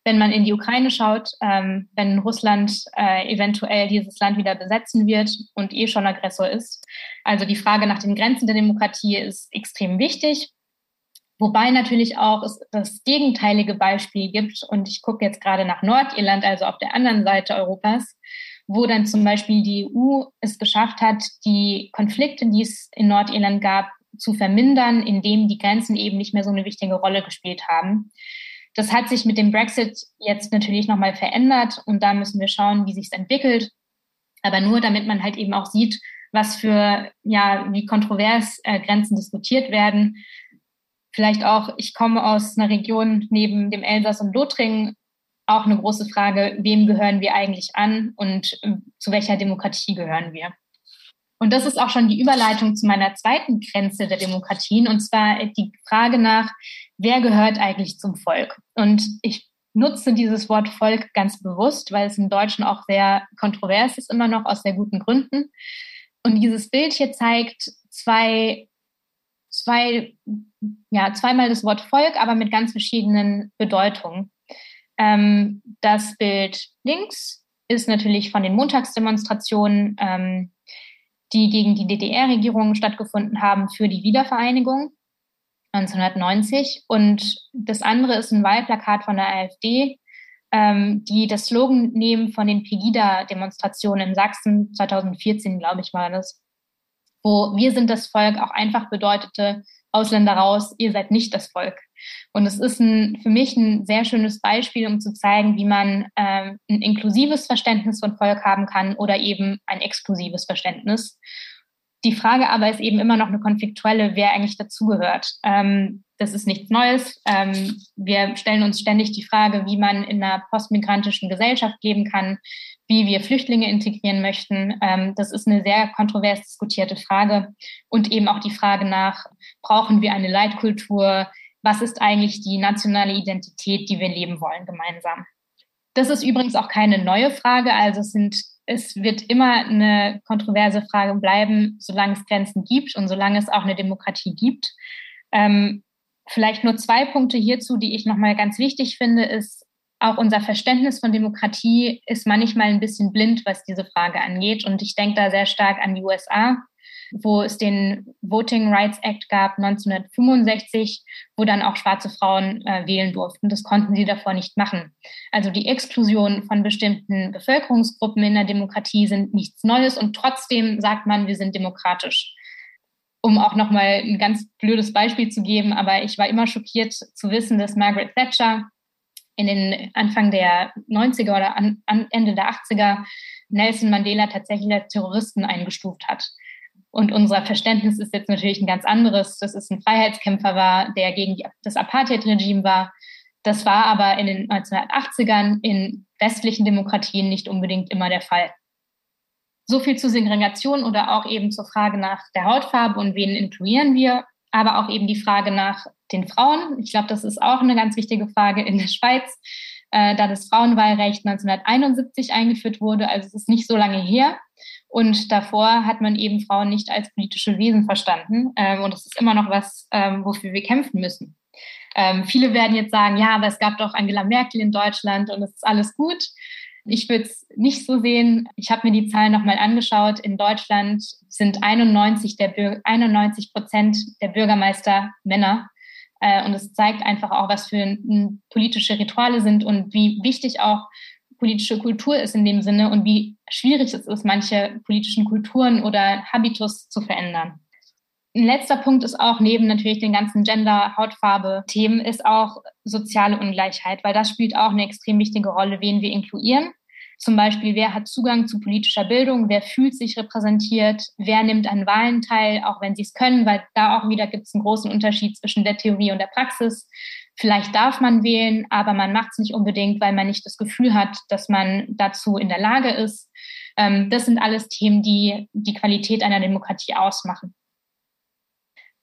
S1: wenn man in die Ukraine schaut, ähm, wenn Russland äh, eventuell dieses Land wieder besetzen wird und eh schon Aggressor ist. Also die Frage nach den Grenzen der Demokratie ist extrem wichtig. Wobei natürlich auch es das gegenteilige Beispiel gibt. Und ich gucke jetzt gerade nach Nordirland, also auf der anderen Seite Europas, wo dann zum Beispiel die EU es geschafft hat, die Konflikte, die es in Nordirland gab, zu vermindern, indem die Grenzen eben nicht mehr so eine wichtige Rolle gespielt haben. Das hat sich mit dem Brexit jetzt natürlich nochmal verändert und da müssen wir schauen, wie sich es entwickelt. Aber nur damit man halt eben auch sieht, was für, ja, wie kontrovers äh, Grenzen diskutiert werden. Vielleicht auch, ich komme aus einer Region neben dem Elsass und Lothringen, auch eine große Frage, wem gehören wir eigentlich an und äh, zu welcher Demokratie gehören wir. Und das ist auch schon die Überleitung zu meiner zweiten Grenze der Demokratien, und zwar die Frage nach, wer gehört eigentlich zum Volk? Und ich nutze dieses Wort Volk ganz bewusst, weil es im Deutschen auch sehr kontrovers ist, immer noch aus sehr guten Gründen. Und dieses Bild hier zeigt zwei, zwei, ja, zweimal das Wort Volk, aber mit ganz verschiedenen Bedeutungen. Ähm, das Bild links ist natürlich von den Montagsdemonstrationen, ähm, die gegen die DDR-Regierung stattgefunden haben für die Wiedervereinigung 1990. Und das andere ist ein Wahlplakat von der AfD, ähm, die das Slogan nehmen von den Pegida-Demonstrationen in Sachsen 2014, glaube ich, war das, wo wir sind das Volk auch einfach bedeutete, Ausländer raus, ihr seid nicht das Volk. Und es ist ein, für mich ein sehr schönes Beispiel, um zu zeigen, wie man ähm, ein inklusives Verständnis von Volk haben kann oder eben ein exklusives Verständnis. Die Frage aber ist eben immer noch eine konfliktuelle, wer eigentlich dazugehört. Ähm, das ist nichts Neues. Ähm, wir stellen uns ständig die Frage, wie man in einer postmigrantischen Gesellschaft leben kann, wie wir Flüchtlinge integrieren möchten. Ähm, das ist eine sehr kontrovers diskutierte Frage. Und eben auch die Frage nach, brauchen wir eine Leitkultur? Was ist eigentlich die nationale Identität, die wir leben wollen gemeinsam? Das ist übrigens auch keine neue Frage. Also es sind es wird immer eine kontroverse Frage bleiben, solange es Grenzen gibt und solange es auch eine Demokratie gibt. Ähm, vielleicht nur zwei Punkte hierzu, die ich nochmal ganz wichtig finde, ist, auch unser Verständnis von Demokratie ist manchmal ein bisschen blind, was diese Frage angeht. Und ich denke da sehr stark an die USA, wo es den Voting Rights Act gab 1965, wo dann auch schwarze Frauen äh, wählen durften. Das konnten sie davor nicht machen. Also die Exklusion von bestimmten Bevölkerungsgruppen in der Demokratie sind nichts Neues und trotzdem sagt man, wir sind demokratisch um auch nochmal ein ganz blödes Beispiel zu geben, aber ich war immer schockiert zu wissen, dass Margaret Thatcher in den Anfang der 90er oder an, an Ende der 80er Nelson Mandela tatsächlich als Terroristen eingestuft hat. Und unser Verständnis ist jetzt natürlich ein ganz anderes, dass es ein Freiheitskämpfer war, der gegen die, das Apartheid-Regime war. Das war aber in den 1980ern in westlichen Demokratien nicht unbedingt immer der Fall. So viel zur Segregation oder auch eben zur Frage nach der Hautfarbe und wen inkludieren wir aber auch eben die Frage nach den Frauen. Ich glaube, das ist auch eine ganz wichtige Frage in der Schweiz, äh, da das Frauenwahlrecht 1971 eingeführt wurde. Also es ist nicht so lange her. Und davor hat man eben Frauen nicht als politische Wesen verstanden. Ähm, und das ist immer noch was, ähm, wofür wir kämpfen müssen. Ähm, viele werden jetzt sagen, ja, aber es gab doch Angela Merkel in Deutschland und es ist alles gut. Ich würde es nicht so sehen. Ich habe mir die Zahlen nochmal angeschaut. In Deutschland sind 91, der 91 Prozent der Bürgermeister Männer. Äh, und es zeigt einfach auch, was für politische Rituale sind und wie wichtig auch politische Kultur ist in dem Sinne und wie schwierig es ist, manche politischen Kulturen oder Habitus zu verändern. Ein letzter Punkt ist auch neben natürlich den ganzen Gender, Hautfarbe Themen ist auch soziale Ungleichheit, weil das spielt auch eine extrem wichtige Rolle, wen wir inkludieren. Zum Beispiel, wer hat Zugang zu politischer Bildung, wer fühlt sich repräsentiert, wer nimmt an Wahlen teil, auch wenn sie es können, weil da auch wieder gibt es einen großen Unterschied zwischen der Theorie und der Praxis. Vielleicht darf man wählen, aber man macht es nicht unbedingt, weil man nicht das Gefühl hat, dass man dazu in der Lage ist. Ähm, das sind alles Themen, die die Qualität einer Demokratie ausmachen.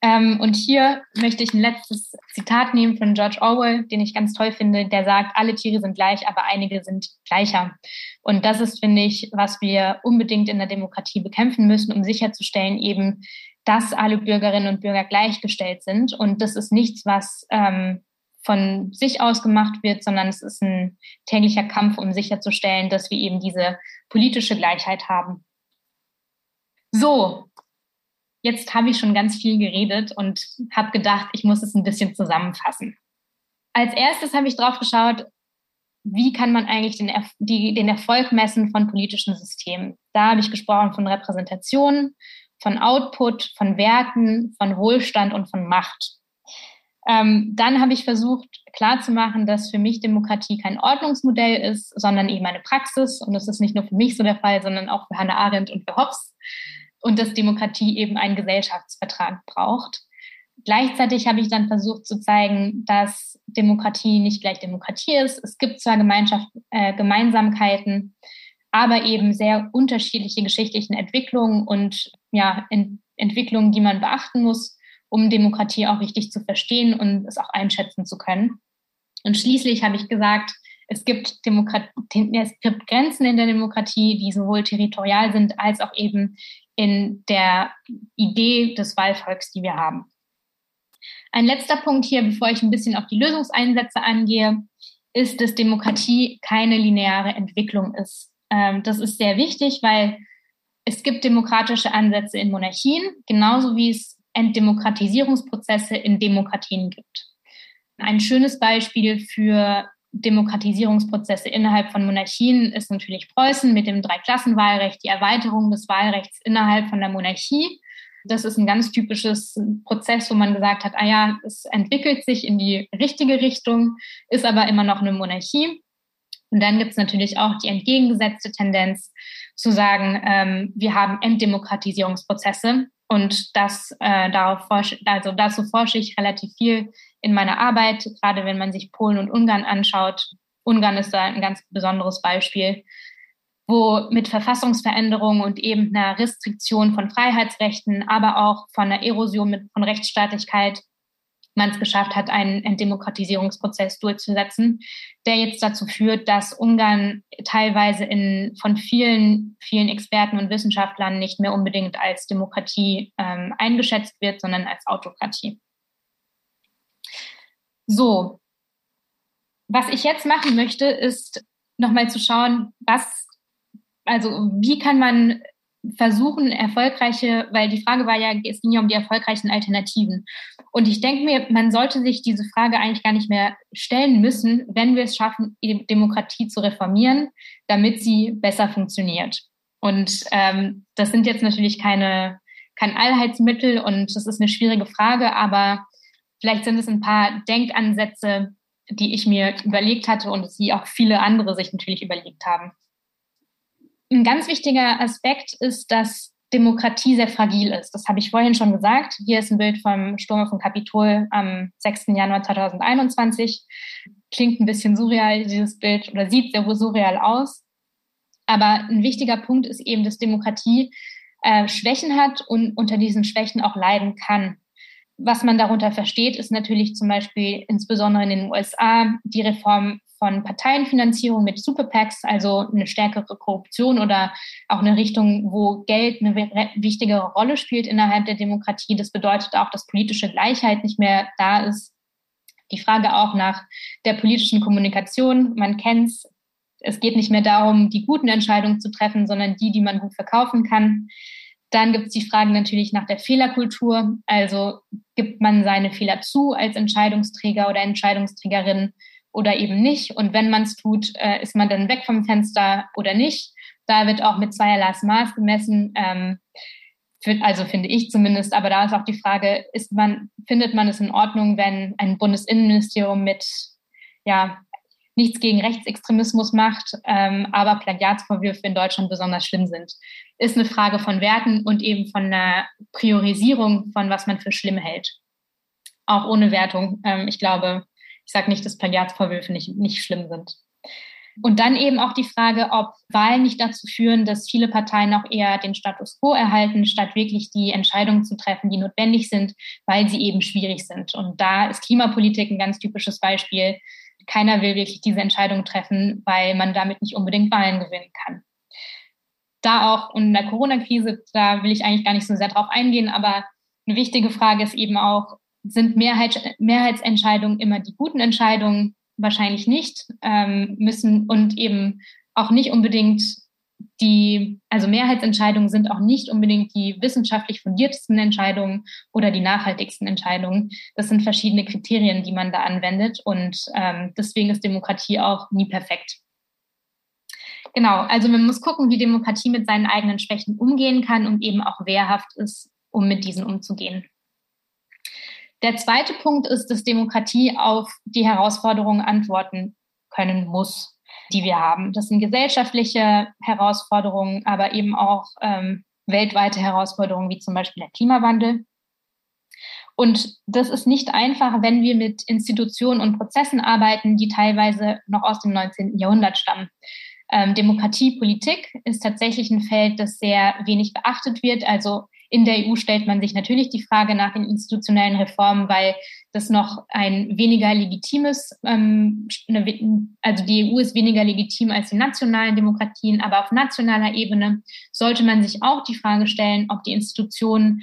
S1: Ähm, und hier möchte ich ein letztes Zitat nehmen von George Orwell, den ich ganz toll finde, der sagt, alle Tiere sind gleich, aber einige sind gleicher. Und das ist, finde ich, was wir unbedingt in der Demokratie bekämpfen müssen, um sicherzustellen eben, dass alle Bürgerinnen und Bürger gleichgestellt sind. Und das ist nichts, was ähm, von sich aus gemacht wird, sondern es ist ein täglicher Kampf, um sicherzustellen, dass wir eben diese politische Gleichheit haben. So, Jetzt habe ich schon ganz viel geredet und habe gedacht, ich muss es ein bisschen zusammenfassen. Als erstes habe ich drauf geschaut, wie kann man eigentlich den, Erf die, den Erfolg messen von politischen Systemen. Da habe ich gesprochen von Repräsentation, von Output, von Werten, von Wohlstand und von Macht. Ähm, dann habe ich versucht klarzumachen, dass für mich Demokratie kein Ordnungsmodell ist, sondern eben eine Praxis. Und das ist nicht nur für mich so der Fall, sondern auch für Hannah Arendt und für Hobbes. Und dass Demokratie eben einen Gesellschaftsvertrag braucht. Gleichzeitig habe ich dann versucht zu zeigen, dass Demokratie nicht gleich Demokratie ist. Es gibt zwar Gemeinschaft, äh, Gemeinsamkeiten, aber eben sehr unterschiedliche geschichtliche Entwicklungen und ja, Ent Entwicklungen, die man beachten muss um Demokratie auch richtig zu verstehen und es auch einschätzen zu können. Und schließlich habe ich gesagt, es gibt, Demokrat es gibt Grenzen in der Demokratie, die sowohl territorial sind als auch eben in der Idee des Wahlvolks, die wir haben. Ein letzter Punkt hier, bevor ich ein bisschen auf die Lösungseinsätze angehe, ist, dass Demokratie keine lineare Entwicklung ist. Ähm, das ist sehr wichtig, weil es gibt demokratische Ansätze in Monarchien, genauso wie es Entdemokratisierungsprozesse in Demokratien gibt. Ein schönes Beispiel für Demokratisierungsprozesse innerhalb von Monarchien ist natürlich Preußen mit dem Dreiklassenwahlrecht, die Erweiterung des Wahlrechts innerhalb von der Monarchie. Das ist ein ganz typisches Prozess, wo man gesagt hat, ah ja, es entwickelt sich in die richtige Richtung, ist aber immer noch eine Monarchie. Und dann gibt es natürlich auch die entgegengesetzte Tendenz zu sagen, ähm, wir haben Entdemokratisierungsprozesse, und das äh, darauf forsche, also dazu forsche ich relativ viel in meiner Arbeit, gerade wenn man sich Polen und Ungarn anschaut. Ungarn ist da ein ganz besonderes Beispiel, wo mit Verfassungsveränderungen und eben einer Restriktion von Freiheitsrechten, aber auch von einer Erosion mit, von Rechtsstaatlichkeit man es geschafft hat, einen Entdemokratisierungsprozess durchzusetzen, der jetzt dazu führt, dass Ungarn teilweise in, von vielen, vielen Experten und Wissenschaftlern nicht mehr unbedingt als Demokratie ähm, eingeschätzt wird, sondern als Autokratie. So, was ich jetzt machen möchte, ist nochmal zu schauen, was, also wie kann man versuchen, erfolgreiche, weil die Frage war ja, es ging ja um die erfolgreichen Alternativen. Und ich denke mir, man sollte sich diese Frage eigentlich gar nicht mehr stellen müssen, wenn wir es schaffen, die Demokratie zu reformieren, damit sie besser funktioniert. Und ähm, das sind jetzt natürlich keine, kein Allheitsmittel und das ist eine schwierige Frage, aber vielleicht sind es ein paar Denkansätze, die ich mir überlegt hatte und die auch viele andere sich natürlich überlegt haben. Ein ganz wichtiger Aspekt ist, dass Demokratie sehr fragil ist. Das habe ich vorhin schon gesagt. Hier ist ein Bild vom Sturm auf dem Kapitol am 6. Januar 2021. Klingt ein bisschen surreal, dieses Bild, oder sieht sehr surreal aus. Aber ein wichtiger Punkt ist eben, dass Demokratie äh, Schwächen hat und unter diesen Schwächen auch leiden kann. Was man darunter versteht, ist natürlich zum Beispiel insbesondere in den USA die Reform von Parteienfinanzierung mit Superpacks, also eine stärkere Korruption oder auch eine Richtung, wo Geld eine wichtigere Rolle spielt innerhalb der Demokratie. Das bedeutet auch, dass politische Gleichheit nicht mehr da ist. Die Frage auch nach der politischen Kommunikation. Man kennt es. Es geht nicht mehr darum, die guten Entscheidungen zu treffen, sondern die, die man gut verkaufen kann. Dann gibt es die Frage natürlich nach der Fehlerkultur. Also gibt man seine Fehler zu als Entscheidungsträger oder Entscheidungsträgerin oder eben nicht. Und wenn man es tut, äh, ist man dann weg vom Fenster oder nicht. Da wird auch mit zweierlei Maß gemessen. Ähm, für, also finde ich zumindest. Aber da ist auch die Frage, ist man, findet man es in Ordnung, wenn ein Bundesinnenministerium mit ja, nichts gegen Rechtsextremismus macht, ähm, aber Plagiatsvorwürfe in Deutschland besonders schlimm sind. Ist eine Frage von Werten und eben von einer Priorisierung von was man für schlimm hält. Auch ohne Wertung. Ähm, ich glaube, ich sage nicht, dass Plagiatsvorwürfe nicht, nicht schlimm sind. Und dann eben auch die Frage, ob Wahlen nicht dazu führen, dass viele Parteien auch eher den Status quo erhalten, statt wirklich die Entscheidungen zu treffen, die notwendig sind, weil sie eben schwierig sind. Und da ist Klimapolitik ein ganz typisches Beispiel. Keiner will wirklich diese Entscheidungen treffen, weil man damit nicht unbedingt Wahlen gewinnen kann. Da auch in der Corona-Krise, da will ich eigentlich gar nicht so sehr drauf eingehen, aber eine wichtige Frage ist eben auch, sind Mehrheit, Mehrheitsentscheidungen immer die guten Entscheidungen? Wahrscheinlich nicht, ähm, müssen und eben auch nicht unbedingt die, also Mehrheitsentscheidungen sind auch nicht unbedingt die wissenschaftlich fundiertesten Entscheidungen oder die nachhaltigsten Entscheidungen. Das sind verschiedene Kriterien, die man da anwendet und ähm, deswegen ist Demokratie auch nie perfekt. Genau, also man muss gucken, wie Demokratie mit seinen eigenen Schwächen umgehen kann und eben auch wehrhaft ist, um mit diesen umzugehen. Der zweite Punkt ist, dass Demokratie auf die Herausforderungen antworten können muss, die wir haben. Das sind gesellschaftliche Herausforderungen, aber eben auch ähm, weltweite Herausforderungen wie zum Beispiel der Klimawandel. Und das ist nicht einfach, wenn wir mit Institutionen und Prozessen arbeiten, die teilweise noch aus dem 19. Jahrhundert stammen. Ähm, Demokratie, Politik ist tatsächlich ein Feld, das sehr wenig beachtet wird. Also in der EU stellt man sich natürlich die Frage nach den institutionellen Reformen, weil das noch ein weniger legitimes, ähm, also die EU ist weniger legitim als die nationalen Demokratien, aber auf nationaler Ebene sollte man sich auch die Frage stellen, ob die Institutionen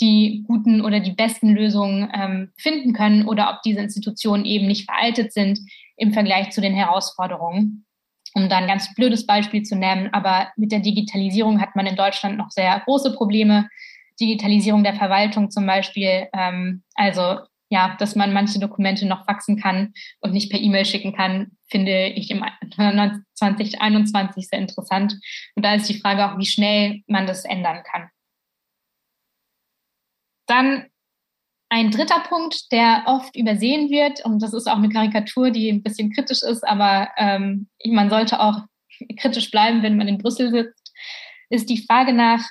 S1: die guten oder die besten Lösungen ähm, finden können oder ob diese Institutionen eben nicht veraltet sind im Vergleich zu den Herausforderungen. Um da ein ganz blödes Beispiel zu nennen, aber mit der Digitalisierung hat man in Deutschland noch sehr große Probleme. Digitalisierung der Verwaltung zum Beispiel, ähm, also ja, dass man manche Dokumente noch faxen kann und nicht per E-Mail schicken kann, finde ich im 2021 sehr interessant. Und da ist die Frage auch, wie schnell man das ändern kann. Dann ein dritter Punkt, der oft übersehen wird, und das ist auch eine Karikatur, die ein bisschen kritisch ist, aber ähm, man sollte auch kritisch bleiben, wenn man in Brüssel sitzt, ist die Frage nach,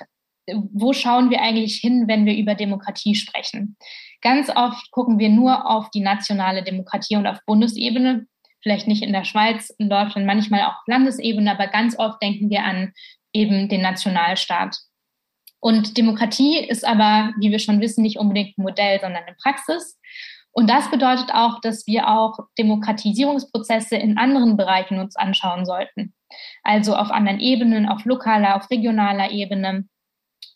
S1: wo schauen wir eigentlich hin, wenn wir über Demokratie sprechen? Ganz oft gucken wir nur auf die nationale Demokratie und auf Bundesebene, vielleicht nicht in der Schweiz, in Deutschland, manchmal auch auf Landesebene, aber ganz oft denken wir an eben den Nationalstaat. Und Demokratie ist aber, wie wir schon wissen, nicht unbedingt ein Modell, sondern eine Praxis. Und das bedeutet auch, dass wir auch Demokratisierungsprozesse in anderen Bereichen uns anschauen sollten. Also auf anderen Ebenen, auf lokaler, auf regionaler Ebene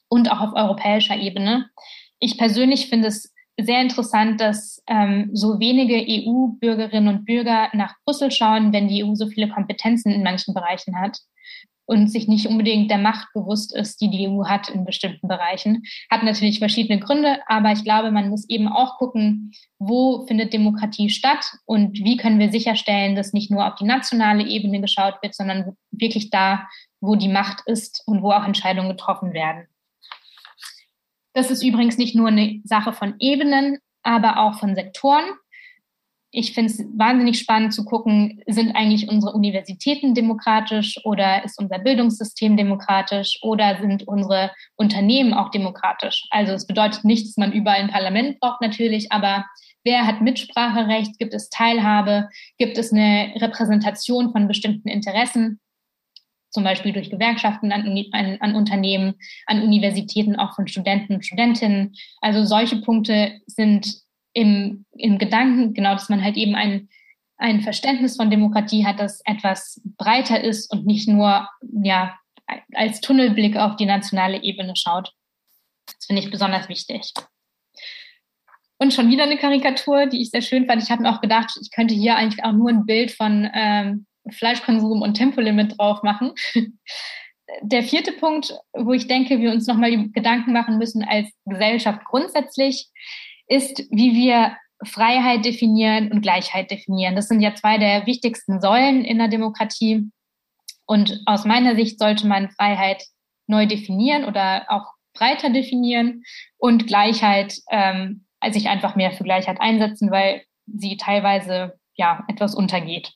S1: und auch auf europäischer Ebene. Ich persönlich finde es sehr interessant, dass ähm, so wenige EU-Bürgerinnen und Bürger nach Brüssel schauen, wenn die EU so viele Kompetenzen in manchen Bereichen hat und sich nicht unbedingt der Macht bewusst ist, die die EU hat in bestimmten Bereichen. Hat natürlich verschiedene Gründe, aber ich glaube, man muss eben auch gucken, wo findet Demokratie statt und wie können wir sicherstellen, dass nicht nur auf die nationale Ebene geschaut wird, sondern wirklich da, wo die Macht ist und wo auch Entscheidungen getroffen werden. Das ist übrigens nicht nur eine Sache von Ebenen, aber auch von Sektoren ich finde es wahnsinnig spannend zu gucken, sind eigentlich unsere Universitäten demokratisch oder ist unser Bildungssystem demokratisch oder sind unsere Unternehmen auch demokratisch? Also es bedeutet nicht, dass man überall ein Parlament braucht natürlich, aber wer hat Mitspracherecht? Gibt es Teilhabe? Gibt es eine Repräsentation von bestimmten Interessen? Zum Beispiel durch Gewerkschaften an, an, an Unternehmen, an Universitäten, auch von Studenten und Studentinnen. Also solche Punkte sind im, im Gedanken, genau, dass man halt eben ein, ein Verständnis von Demokratie hat, das etwas breiter ist und nicht nur ja, als Tunnelblick auf die nationale Ebene schaut. Das finde ich besonders wichtig. Und schon wieder eine Karikatur, die ich sehr schön fand. Ich habe mir auch gedacht, ich könnte hier eigentlich auch nur ein Bild von ähm, Fleischkonsum und Tempolimit drauf machen. Der vierte Punkt, wo ich denke, wir uns nochmal Gedanken machen müssen als Gesellschaft grundsätzlich, ist, wie wir Freiheit definieren und Gleichheit definieren. Das sind ja zwei der wichtigsten Säulen in der Demokratie. Und aus meiner Sicht sollte man Freiheit neu definieren oder auch breiter definieren und Gleichheit ähm, sich einfach mehr für Gleichheit einsetzen, weil sie teilweise ja etwas untergeht.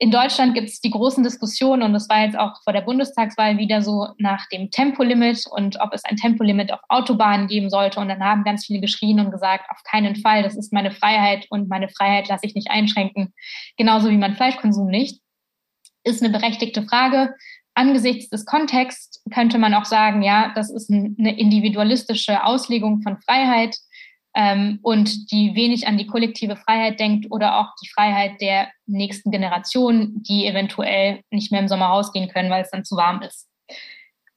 S1: In Deutschland gibt es die großen Diskussionen und das war jetzt auch vor der Bundestagswahl wieder so nach dem Tempolimit und ob es ein Tempolimit auf Autobahnen geben sollte. Und dann haben ganz viele geschrien und gesagt, auf keinen Fall, das ist meine Freiheit und meine Freiheit lasse ich nicht einschränken. Genauso wie mein Fleischkonsum nicht. Ist eine berechtigte Frage. Angesichts des Kontexts könnte man auch sagen, ja, das ist eine individualistische Auslegung von Freiheit ähm, und die wenig an die kollektive Freiheit denkt oder auch die Freiheit der nächsten Generation, die eventuell nicht mehr im Sommer rausgehen können, weil es dann zu warm ist.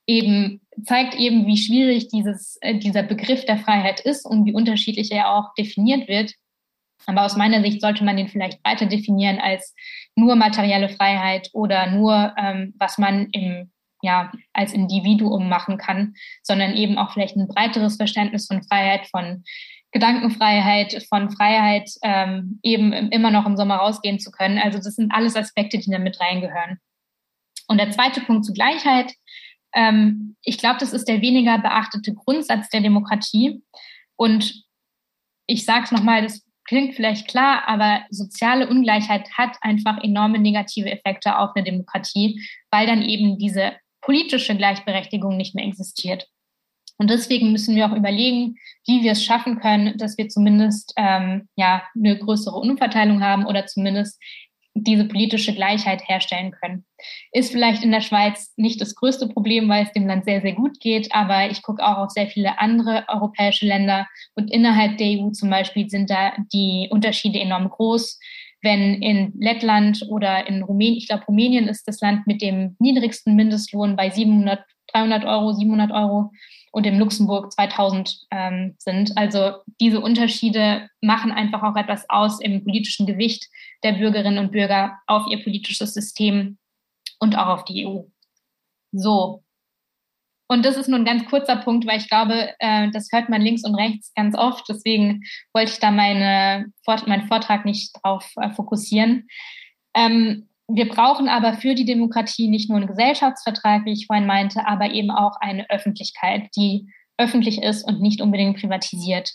S1: Eben zeigt eben, wie schwierig dieses, äh, dieser Begriff der Freiheit ist und wie unterschiedlich er auch definiert wird. Aber aus meiner Sicht sollte man den vielleicht weiter definieren als nur materielle Freiheit oder nur, ähm, was man im, ja, als Individuum machen kann, sondern eben auch vielleicht ein breiteres Verständnis von Freiheit, von Gedankenfreiheit, von Freiheit, ähm, eben immer noch im Sommer rausgehen zu können. Also das sind alles Aspekte, die da mit reingehören. Und der zweite Punkt zu Gleichheit. Ähm, ich glaube, das ist der weniger beachtete Grundsatz der Demokratie. Und ich sage es nochmal, das klingt vielleicht klar, aber soziale Ungleichheit hat einfach enorme negative Effekte auf eine Demokratie, weil dann eben diese politische Gleichberechtigung nicht mehr existiert. Und deswegen müssen wir auch überlegen, wie wir es schaffen können, dass wir zumindest ähm, ja eine größere Umverteilung haben oder zumindest diese politische Gleichheit herstellen können. Ist vielleicht in der Schweiz nicht das größte Problem, weil es dem Land sehr, sehr gut geht, aber ich gucke auch auf sehr viele andere europäische Länder und innerhalb der EU zum Beispiel sind da die Unterschiede enorm groß. Wenn in Lettland oder in Rumänien, ich glaube Rumänien ist das Land mit dem niedrigsten Mindestlohn bei 700, 300 Euro, 700 Euro und in Luxemburg 2000 ähm, sind. Also diese Unterschiede machen einfach auch etwas aus im politischen Gewicht der Bürgerinnen und Bürger auf ihr politisches System und auch auf die EU. So. Und das ist nur ein ganz kurzer Punkt, weil ich glaube, äh, das hört man links und rechts ganz oft. Deswegen wollte ich da meine, meinen Vortrag nicht drauf äh, fokussieren. Ähm, wir brauchen aber für die Demokratie nicht nur einen Gesellschaftsvertrag, wie ich vorhin meinte, aber eben auch eine Öffentlichkeit, die öffentlich ist und nicht unbedingt privatisiert.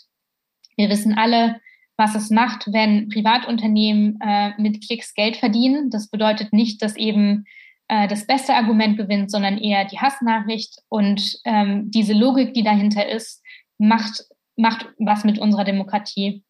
S1: Wir wissen alle, was es macht, wenn Privatunternehmen äh, mit Klicks Geld verdienen. Das bedeutet nicht, dass eben äh, das beste Argument gewinnt, sondern eher die Hassnachricht. Und ähm, diese Logik, die dahinter ist, macht, macht was mit unserer Demokratie.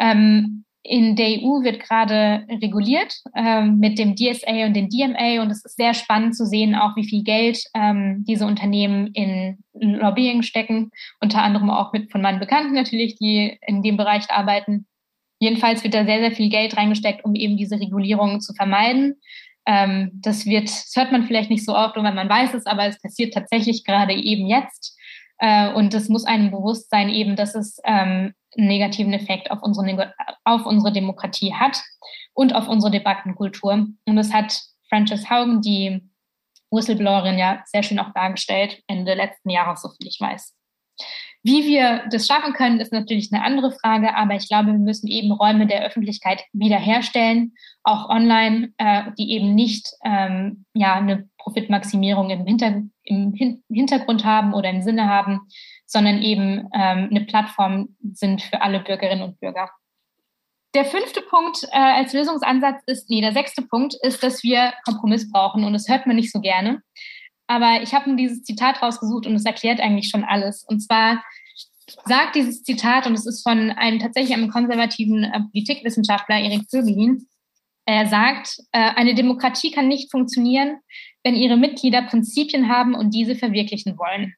S1: Ähm, in der EU wird gerade reguliert ähm, mit dem DSA und dem DMA und es ist sehr spannend zu sehen, auch wie viel Geld ähm, diese Unternehmen in Lobbying stecken, unter anderem auch mit von meinen Bekannten natürlich, die in dem Bereich arbeiten. Jedenfalls wird da sehr, sehr viel Geld reingesteckt, um eben diese Regulierungen zu vermeiden. Ähm, das wird, das hört man vielleicht nicht so oft, wenn man weiß es, aber es passiert tatsächlich gerade eben jetzt. Äh, und es muss einem bewusst sein, eben, dass es ähm, negativen Effekt auf unsere, auf unsere Demokratie hat und auf unsere Debattenkultur. Und das hat Frances Haugen, die Whistleblowerin, ja sehr schön auch dargestellt, Ende letzten Jahres, so viel ich weiß. Wie wir das schaffen können, ist natürlich eine andere Frage, aber ich glaube, wir müssen eben Räume der Öffentlichkeit wiederherstellen, auch online, äh, die eben nicht ähm, ja, eine Profitmaximierung im, Hinter im Hin Hintergrund haben oder im Sinne haben, sondern eben ähm, eine Plattform sind für alle Bürgerinnen und Bürger. Der fünfte Punkt äh, als Lösungsansatz ist, nee, der sechste Punkt ist, dass wir Kompromiss brauchen und das hört man nicht so gerne. Aber ich habe mir dieses Zitat rausgesucht und es erklärt eigentlich schon alles. Und zwar sagt dieses Zitat, und es ist von einem tatsächlich einem konservativen äh, Politikwissenschaftler, Erik Zögelin, er sagt, äh, eine Demokratie kann nicht funktionieren, wenn ihre Mitglieder Prinzipien haben und diese verwirklichen wollen.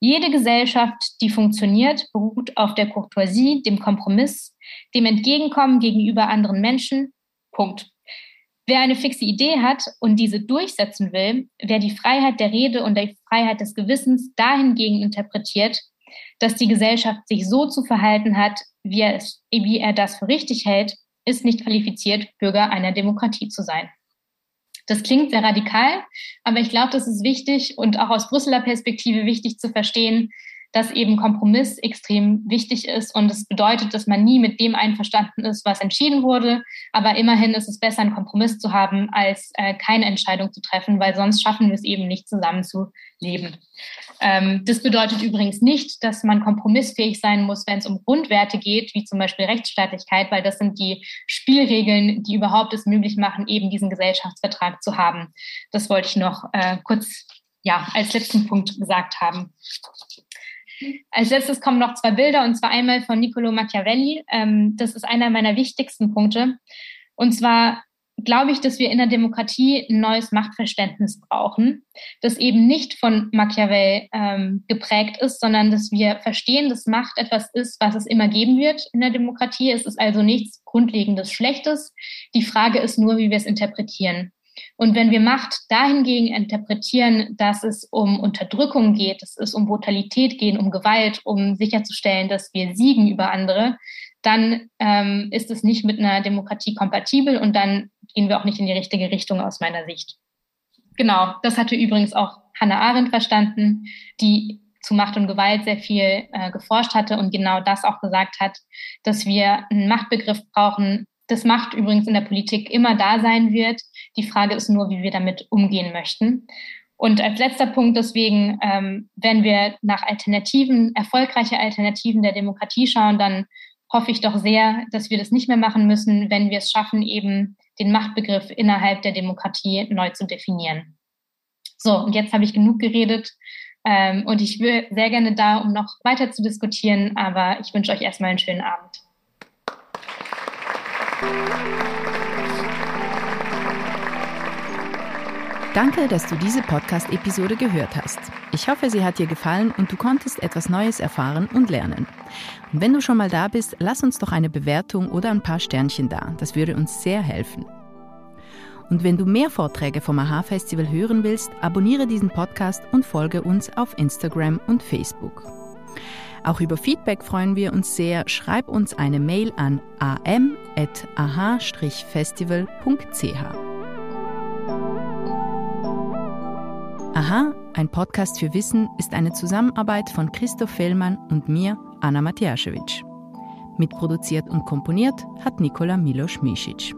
S1: Jede Gesellschaft, die funktioniert, beruht auf der Courtoisie, dem Kompromiss, dem Entgegenkommen gegenüber anderen Menschen. Punkt. Wer eine fixe Idee hat und diese durchsetzen will, wer die Freiheit der Rede und die Freiheit des Gewissens dahingegen interpretiert, dass die Gesellschaft sich so zu verhalten hat, wie er, es, wie er das für richtig hält, ist nicht qualifiziert, Bürger einer Demokratie zu sein. Das klingt sehr radikal, aber ich glaube, das ist wichtig und auch aus Brüsseler Perspektive wichtig zu verstehen, dass eben Kompromiss extrem wichtig ist und es bedeutet, dass man nie mit dem einverstanden ist, was entschieden wurde. Aber immerhin ist es besser, einen Kompromiss zu haben, als äh, keine Entscheidung zu treffen, weil sonst schaffen wir es eben nicht, zusammen zu leben. Ähm, das bedeutet übrigens nicht, dass man kompromissfähig sein muss, wenn es um Grundwerte geht, wie zum Beispiel Rechtsstaatlichkeit, weil das sind die Spielregeln, die überhaupt es möglich machen, eben diesen Gesellschaftsvertrag zu haben. Das wollte ich noch äh, kurz ja, als letzten Punkt gesagt haben. Als letztes kommen noch zwei Bilder, und zwar einmal von Niccolo Machiavelli. Ähm, das ist einer meiner wichtigsten Punkte. Und zwar glaube ich, dass wir in der Demokratie ein neues Machtverständnis brauchen, das eben nicht von Machiavelli ähm, geprägt ist, sondern dass wir verstehen, dass Macht etwas ist, was es immer geben wird in der Demokratie. Es ist also nichts Grundlegendes Schlechtes. Die Frage ist nur, wie wir es interpretieren. Und wenn wir Macht dahingegen interpretieren, dass es um Unterdrückung geht, dass es um Brutalität geht, um Gewalt, um sicherzustellen, dass wir siegen über andere, dann ähm, ist es nicht mit einer Demokratie kompatibel und dann gehen wir auch nicht in die richtige Richtung aus meiner Sicht. Genau, das hatte übrigens auch Hannah Arendt verstanden, die zu Macht und Gewalt sehr viel äh, geforscht hatte und genau das auch gesagt hat, dass wir einen Machtbegriff brauchen, das Macht übrigens in der Politik immer da sein wird. Die Frage ist nur, wie wir damit umgehen möchten. Und als letzter Punkt deswegen, ähm, wenn wir nach Alternativen, erfolgreiche Alternativen der Demokratie schauen, dann hoffe ich doch sehr, dass wir das nicht mehr machen müssen, wenn wir es schaffen, eben den Machtbegriff innerhalb der Demokratie neu zu definieren. So, und jetzt habe ich genug geredet. Ähm, und ich will sehr gerne da, um noch weiter zu diskutieren, aber ich wünsche euch erstmal einen schönen Abend.
S2: Danke, dass du diese Podcast-Episode gehört hast. Ich hoffe, sie hat dir gefallen und du konntest etwas Neues erfahren und lernen. Und wenn du schon mal da bist, lass uns doch eine Bewertung oder ein paar Sternchen da. Das würde uns sehr helfen. Und wenn du mehr Vorträge vom AHA-Festival hören willst, abonniere diesen Podcast und folge uns auf Instagram und Facebook. Auch über Feedback freuen wir uns sehr. Schreib uns eine Mail an am.ah-festival.ch. Aha, ein Podcast für Wissen ist eine Zusammenarbeit von Christoph Fellmann und mir, Anna Matjaschewitsch. Mitproduziert und komponiert hat Nikola Milos Misic.